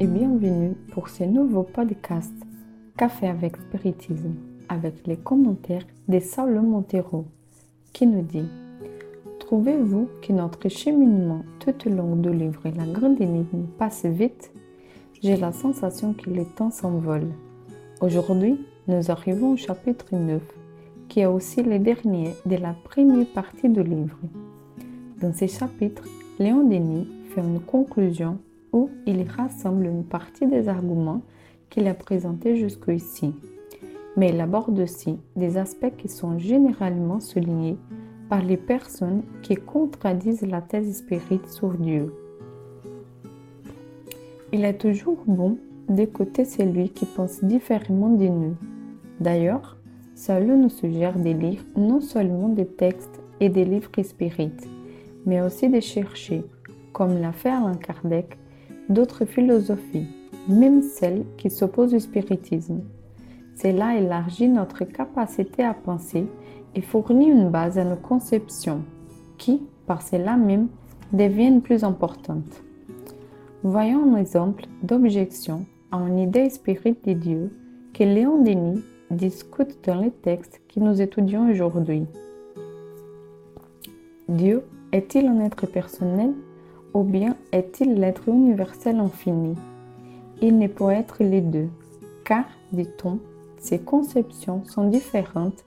et bienvenue pour ce nouveau podcast Café avec Spiritisme avec les commentaires de Saulo Montero qui nous dit Trouvez-vous que notre cheminement tout au long du livre La Grande Énigme passe vite? J'ai la sensation que le temps s'envole. Aujourd'hui, nous arrivons au chapitre 9 qui est aussi le dernier de la première partie du livre. Dans ce chapitre, Léon Denis fait une conclusion où il rassemble une partie des arguments qu'il a présentés jusqu'ici. Mais il aborde aussi des aspects qui sont généralement soulignés par les personnes qui contradisent la thèse spirite sur Dieu. Il est toujours bon d'écouter celui qui pense différemment de nous. D'ailleurs, cela nous suggère de lire non seulement des textes et des livres spirites, mais aussi de chercher, comme l'a fait Alain Kardec, d'autres philosophies, même celles qui s'opposent au spiritisme. Cela élargit notre capacité à penser et fournit une base à nos conceptions qui, par cela même, deviennent plus importantes. Voyons un exemple d'objection à une idée spirite de Dieu que Léon Denis discute dans les textes que nous étudions aujourd'hui. Dieu est-il un être personnel? Ou bien est-il l'être universel infini? Il ne peut être les deux, car, dit-on, ces conceptions sont différentes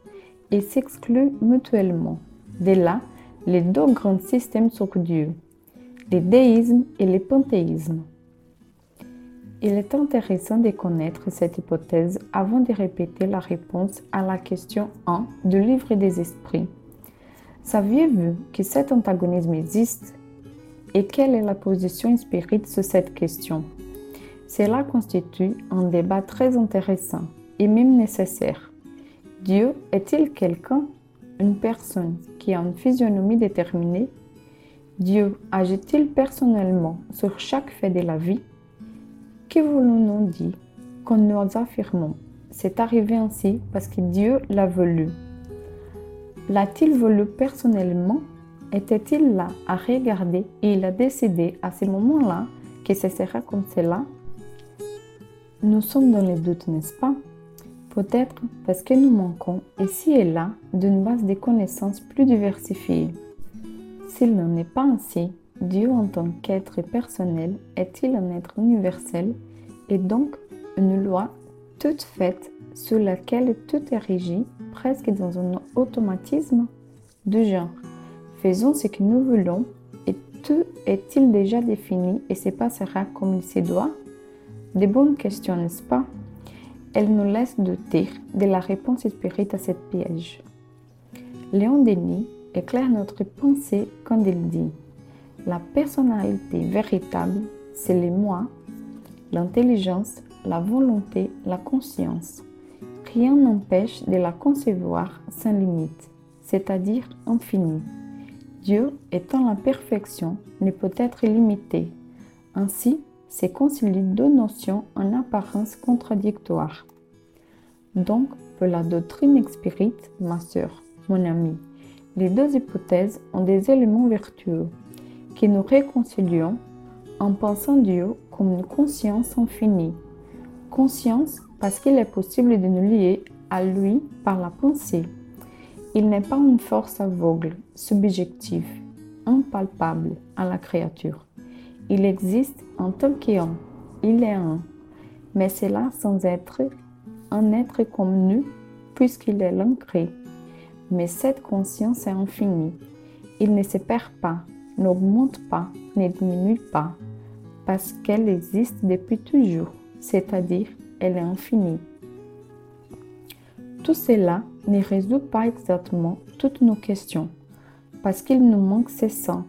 et s'excluent mutuellement. De là, les deux grands systèmes sur Dieu, le déisme et le panthéisme. Il est intéressant de connaître cette hypothèse avant de répéter la réponse à la question 1 du livre des esprits. Saviez-vous que cet antagonisme existe et quelle est la position spirite sur cette question? Cela constitue un débat très intéressant et même nécessaire. Dieu est-il quelqu'un, une personne qui a une physionomie déterminée? Dieu agit-il personnellement sur chaque fait de la vie? Que voulons-nous dire quand nous affirmons C'est arrivé ainsi parce que Dieu l'a voulu? L'a-t-il voulu personnellement? Était-il là à regarder et il a décidé à ce moment-là que ce sera comme cela? Nous sommes dans les doutes, n'est-ce pas? Peut-être parce que nous manquons ici et là d'une base de connaissances plus diversifiée. S'il n'en est pas ainsi, Dieu en tant qu'être personnel est-il un être universel et donc une loi toute faite sur laquelle tout est régi presque dans un automatisme du genre? Faisons ce que nous voulons et tout est-il déjà défini et se passera comme il se doit? Des bonnes questions, n'est-ce pas? Elle nous laisse douter de la réponse spirite à cette piège. Léon Denis éclaire notre pensée quand il dit La personnalité véritable, c'est le moi, l'intelligence, la volonté, la conscience. Rien n'empêche de la concevoir sans limite, c'est-à-dire infinie. Dieu étant la perfection ne peut être limité. Ainsi, c'est concilier deux notions en apparence contradictoires. Donc, pour la doctrine spirite, ma sœur, mon ami, les deux hypothèses ont des éléments vertueux qui nous réconcilions en pensant Dieu comme une conscience infinie. Conscience parce qu'il est possible de nous lier à lui par la pensée. Il n'est pas une force aveugle, subjective, impalpable à la créature. Il existe en tant qu'un. Il est un. Mais c'est là sans être un être comme nous, puisqu'il est l'ancré. Mais cette conscience est infinie. Il ne se perd pas, n'augmente pas, ne diminue pas, parce qu'elle existe depuis toujours, c'est-à-dire elle est infinie. Tout cela ne résout pas exactement toutes nos questions, parce qu'il nous manque ces sens.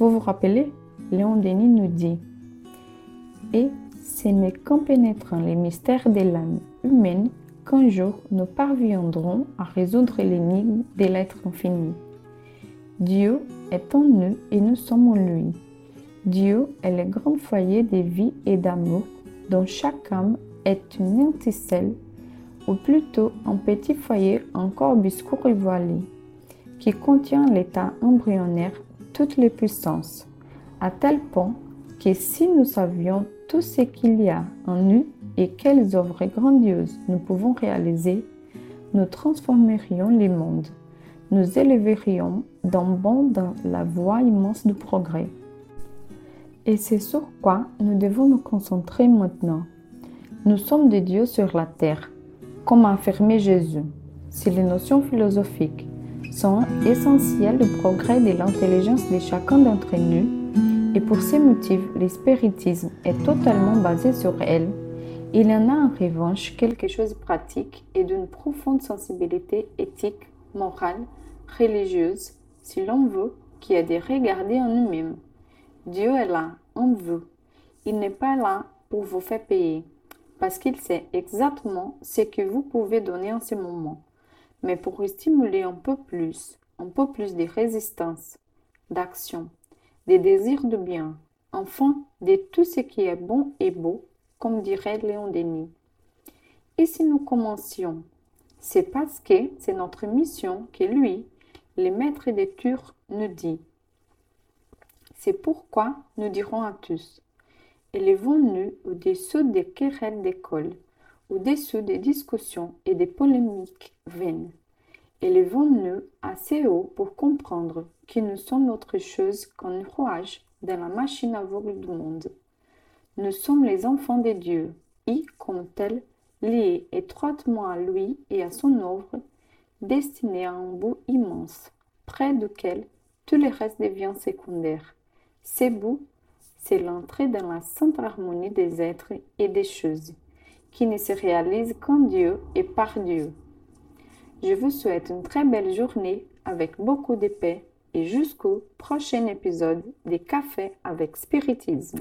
Vous vous rappelez? Léon Denis nous dit Et ce n'est qu'en pénétrant les mystères de l'âme humaine qu'un jour nous parviendrons à résoudre l'énigme de l'être infini. Dieu est en nous et nous sommes en lui. Dieu est le grand foyer de vie et d'amour dont chaque âme est une anticelle, ou plutôt un petit foyer encore obscur et voilé, qui contient l'état embryonnaire toutes les puissances à tel point que si nous savions tout ce qu'il y a en nous et quelles œuvres grandioses nous pouvons réaliser, nous transformerions les mondes, nous élèverions d'un bond dans la voie immense du progrès. Et c'est sur quoi nous devons nous concentrer maintenant. Nous sommes des dieux sur la terre, comme a affirmé Jésus. Si les notions philosophiques sont essentielles au progrès de l'intelligence de chacun d'entre nous, et pour ces motifs, le spiritisme est totalement basé sur elles, il en a en revanche quelque chose de pratique et d'une profonde sensibilité éthique, morale, religieuse, si l'on veut, qui est de regarder en nous-mêmes. Dieu est là, en vous. Il n'est pas là pour vous faire payer, parce qu'il sait exactement ce que vous pouvez donner en ce moment, mais pour stimuler un peu plus, un peu plus de résistance, d'action, des désirs de bien, enfin de tout ce qui est bon et beau, comme dirait Léon Denis. Et si nous commencions? C'est parce que c'est notre mission que lui, le maître des Turcs, nous dit. C'est pourquoi nous dirons à tous Élevons-nous au-dessous des querelles d'école, au-dessous des discussions et des polémiques vaines. Élevons-nous assez haut pour comprendre que nous sommes autre chose qu'un rouage dans la machine aveugle du monde. Nous sommes les enfants de Dieu, et, comme tels, liés étroitement à lui et à son œuvre, destinés à un bout immense, près duquel tout le reste devient secondaire. Ce bout, c'est l'entrée dans la sainte harmonie des êtres et des choses, qui ne se réalise qu'en Dieu et par Dieu. Je vous souhaite une très belle journée avec beaucoup de paix et jusqu'au prochain épisode des Cafés avec Spiritisme.